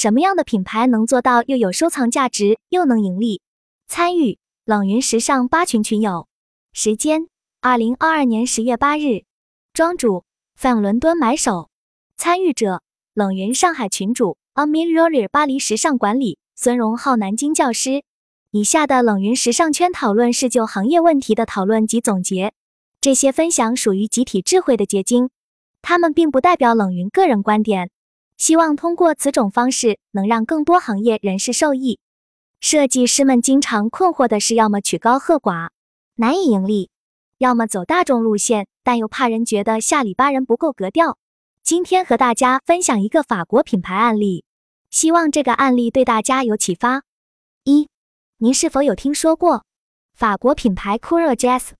什么样的品牌能做到又有收藏价值又能盈利？参与冷云时尚八群群友，时间二零二二年十月八日，庄主 Fan 伦敦买手，参与者冷云上海群主 Amelia 巴黎时尚管理孙荣浩南京教师。以下的冷云时尚圈讨论是就行业问题的讨论及总结，这些分享属于集体智慧的结晶，他们并不代表冷云个人观点。希望通过此种方式，能让更多行业人士受益。设计师们经常困惑的是，要么曲高和寡，难以盈利；要么走大众路线，但又怕人觉得下里巴人不够格调。今天和大家分享一个法国品牌案例，希望这个案例对大家有启发。一，您是否有听说过法国品牌 Cool Jazz？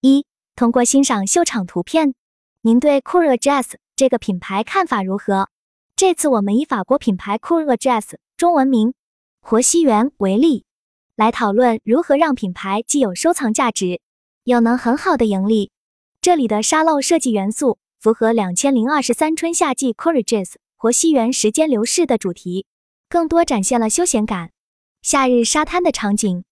一，通过欣赏秀场图片，您对 Cool Jazz 这个品牌看法如何？这次我们以法国品牌 Cool Jazz（ 中文名活西园）为例，来讨论如何让品牌既有收藏价值，又能很好的盈利。这里的沙漏设计元素符合两千零二十三春夏季 Cool Jazz 活西园时间流逝的主题，更多展现了休闲感、夏日沙滩的场景、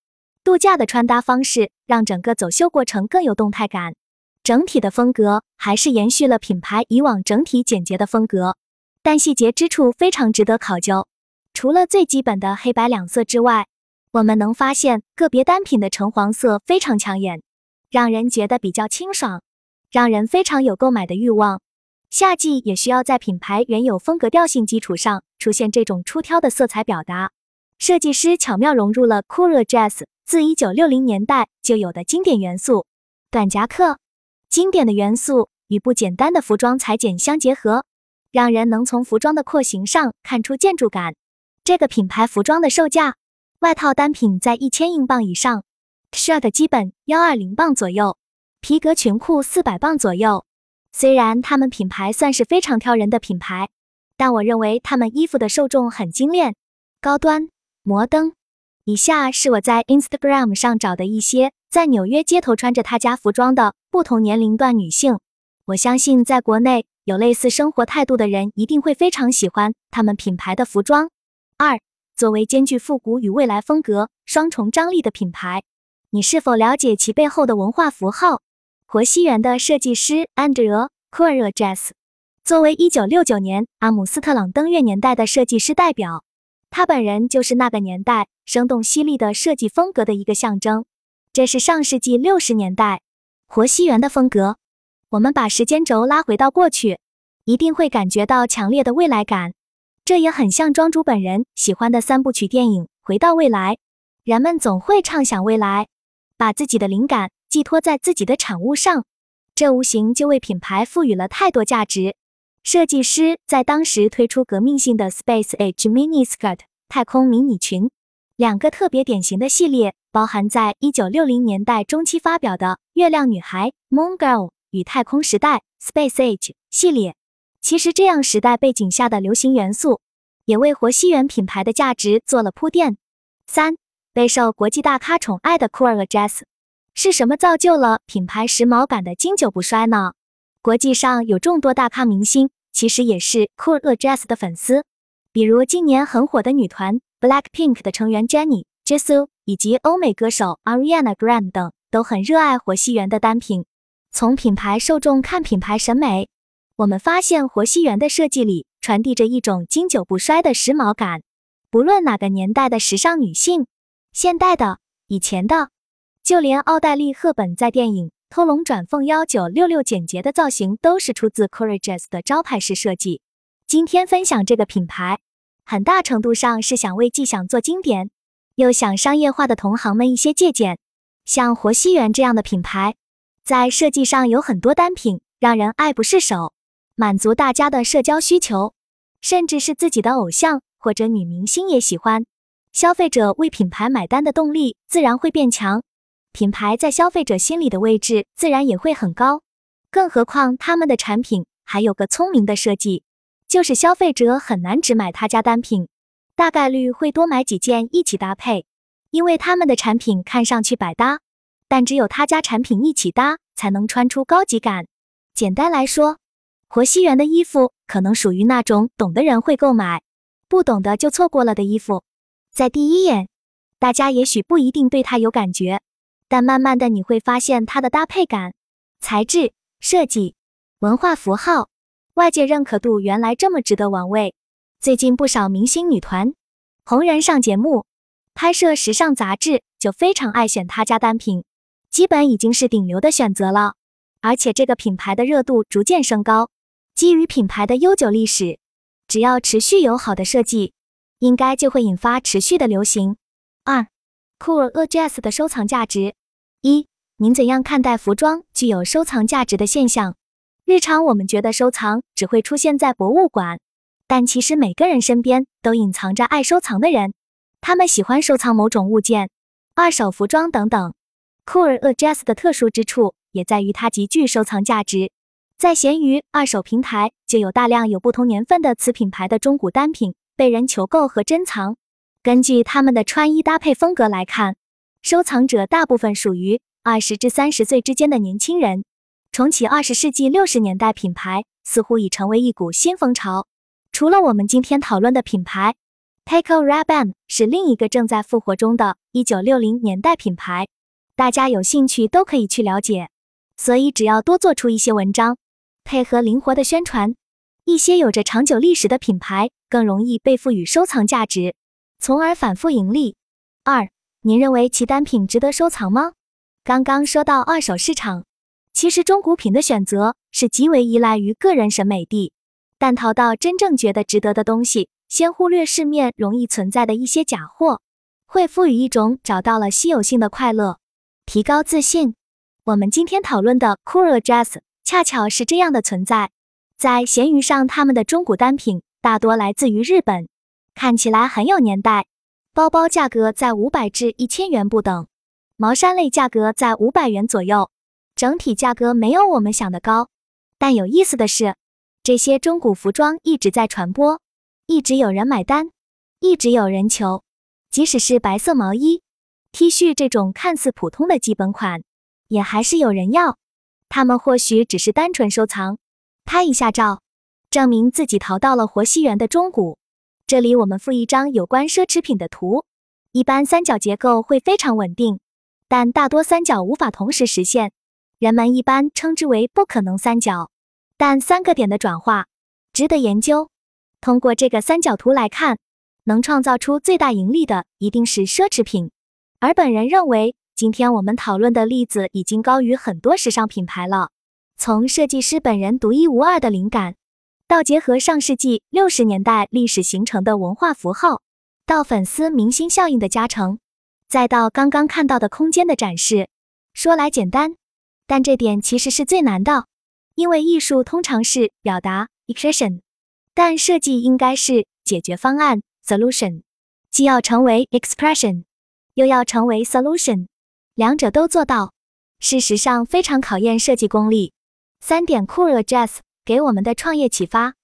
度假的穿搭方式，让整个走秀过程更有动态感。整体的风格还是延续了品牌以往整体简洁的风格。但细节之处非常值得考究。除了最基本的黑白两色之外，我们能发现个别单品的橙黄色非常抢眼，让人觉得比较清爽，让人非常有购买的欲望。夏季也需要在品牌原有风格调性基础上出现这种出挑的色彩表达。设计师巧妙融入了 Cool Jazz 自一九六零年代就有的经典元素——短夹克。经典的元素与不简单的服装裁剪相结合。让人能从服装的廓形上看出建筑感。这个品牌服装的售价，外套单品在一千英镑以上，shirt 基本幺二零磅左右，皮革裙裤四百磅左右。虽然他们品牌算是非常挑人的品牌，但我认为他们衣服的受众很精炼、高端、摩登。以下是我在 Instagram 上找的一些在纽约街头穿着他家服装的不同年龄段女性。我相信在国内。有类似生活态度的人一定会非常喜欢他们品牌的服装。二，作为兼具复古与未来风格双重张力的品牌，你是否了解其背后的文化符号？活西园的设计师安德罗·库尔杰斯，作为1969年阿姆斯特朗登月年代的设计师代表，他本人就是那个年代生动犀利的设计风格的一个象征。这是上世纪六十年代活西园的风格。我们把时间轴拉回到过去，一定会感觉到强烈的未来感。这也很像庄主本人喜欢的三部曲电影《回到未来》。人们总会畅想未来，把自己的灵感寄托在自己的产物上，这无形就为品牌赋予了太多价值。设计师在当时推出革命性的 Space Age Mini Skirt 太空迷你裙，两个特别典型的系列，包含在1960年代中期发表的月亮女孩 Moon Girl。与太空时代 （Space Age） 系列，其实这样时代背景下的流行元素，也为活西元品牌的价值做了铺垫。三，备受国际大咖宠爱的 Cool Jazz，是什么造就了品牌时髦感的经久不衰呢？国际上有众多大咖明星，其实也是 Cool Jazz 的粉丝，比如今年很火的女团 Blackpink 的成员 Jennie、Jisoo，以及欧美歌手 Ariana Grande 等，都很热爱活西园的单品。从品牌受众看品牌审美，我们发现活西园的设计里传递着一种经久不衰的时髦感。不论哪个年代的时尚女性，现代的、以前的，就连奥黛丽·赫本在电影《偷龙转凤》幺九六六简洁的造型，都是出自 Courageous 的招牌式设计。今天分享这个品牌，很大程度上是想为既想做经典，又想商业化的同行们一些借鉴。像活西园这样的品牌。在设计上有很多单品让人爱不释手，满足大家的社交需求，甚至是自己的偶像或者女明星也喜欢。消费者为品牌买单的动力自然会变强，品牌在消费者心里的位置自然也会很高。更何况他们的产品还有个聪明的设计，就是消费者很难只买他家单品，大概率会多买几件一起搭配，因为他们的产品看上去百搭。但只有他家产品一起搭，才能穿出高级感。简单来说，活西园的衣服可能属于那种懂的人会购买，不懂的就错过了的衣服。在第一眼，大家也许不一定对它有感觉，但慢慢的你会发现它的搭配感、材质、设计、文化符号、外界认可度原来这么值得玩味。最近不少明星女团、红人上节目、拍摄时尚杂志，就非常爱选他家单品，基本已经是顶流的选择了。而且这个品牌的热度逐渐升高，基于品牌的悠久历史，只要持续有好的设计。应该就会引发持续的流行。二，Cool a j a s 的收藏价值。一，您怎样看待服装具有收藏价值的现象？日常我们觉得收藏只会出现在博物馆，但其实每个人身边都隐藏着爱收藏的人，他们喜欢收藏某种物件、二手服装等等。酷儿 a Jazz 的特殊之处也在于它极具收藏价值。在闲鱼二手平台就有大量有不同年份的此品牌的中古单品。被人求购和珍藏。根据他们的穿衣搭配风格来看，收藏者大部分属于二十至三十岁之间的年轻人。重启二十世纪六十年代品牌似乎已成为一股新风潮。除了我们今天讨论的品牌，Paco Raban 是另一个正在复活中的一九六零年代品牌。大家有兴趣都可以去了解。所以只要多做出一些文章，配合灵活的宣传。一些有着长久历史的品牌更容易被赋予收藏价值，从而反复盈利。二，您认为其单品值得收藏吗？刚刚说到二手市场，其实中古品的选择是极为依赖于个人审美的。但淘到真正觉得值得的东西，先忽略市面容易存在的一些假货，会赋予一种找到了稀有性的快乐，提高自信。我们今天讨论的 Cool Jazz 恰巧是这样的存在。在闲鱼上，他们的中古单品大多来自于日本，看起来很有年代。包包价格在五百至一千元不等，毛衫类价格在五百元左右，整体价格没有我们想的高。但有意思的是，这些中古服装一直在传播，一直有人买单，一直有人求。即使是白色毛衣、T 恤这种看似普通的基本款，也还是有人要。他们或许只是单纯收藏。拍一下照，证明自己淘到了活西元的中古。这里我们附一张有关奢侈品的图。一般三角结构会非常稳定，但大多三角无法同时实现。人们一般称之为不可能三角。但三个点的转化值得研究。通过这个三角图来看，能创造出最大盈利的一定是奢侈品。而本人认为，今天我们讨论的例子已经高于很多时尚品牌了。从设计师本人独一无二的灵感，到结合上世纪六十年代历史形成的文化符号，到粉丝明星效应的加成，再到刚刚看到的空间的展示，说来简单，但这点其实是最难的。因为艺术通常是表达 expression，但设计应该是解决方案 solution，既要成为 expression，又要成为 solution，两者都做到，事实上非常考验设计功力。三点酷热 Jazz 给我们的创业启发。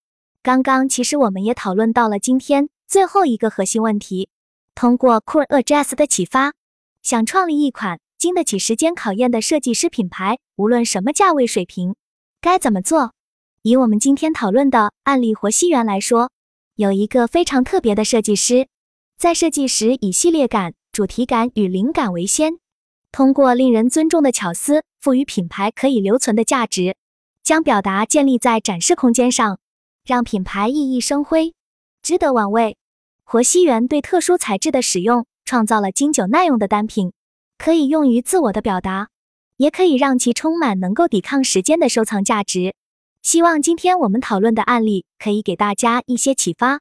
刚刚其实我们也讨论到了今天最后一个核心问题。通过酷热 Jazz 的启发，想创立一款经得起时间考验的设计师品牌，无论什么价位水平，该怎么做？以我们今天讨论的案例活西园来说，有一个非常特别的设计师，在设计时以系列感、主题感与灵感为先，通过令人尊重的巧思，赋予品牌可以留存的价值。将表达建立在展示空间上，让品牌熠熠生辉，值得玩味。活西园对特殊材质的使用，创造了经久耐用的单品，可以用于自我的表达，也可以让其充满能够抵抗时间的收藏价值。希望今天我们讨论的案例可以给大家一些启发。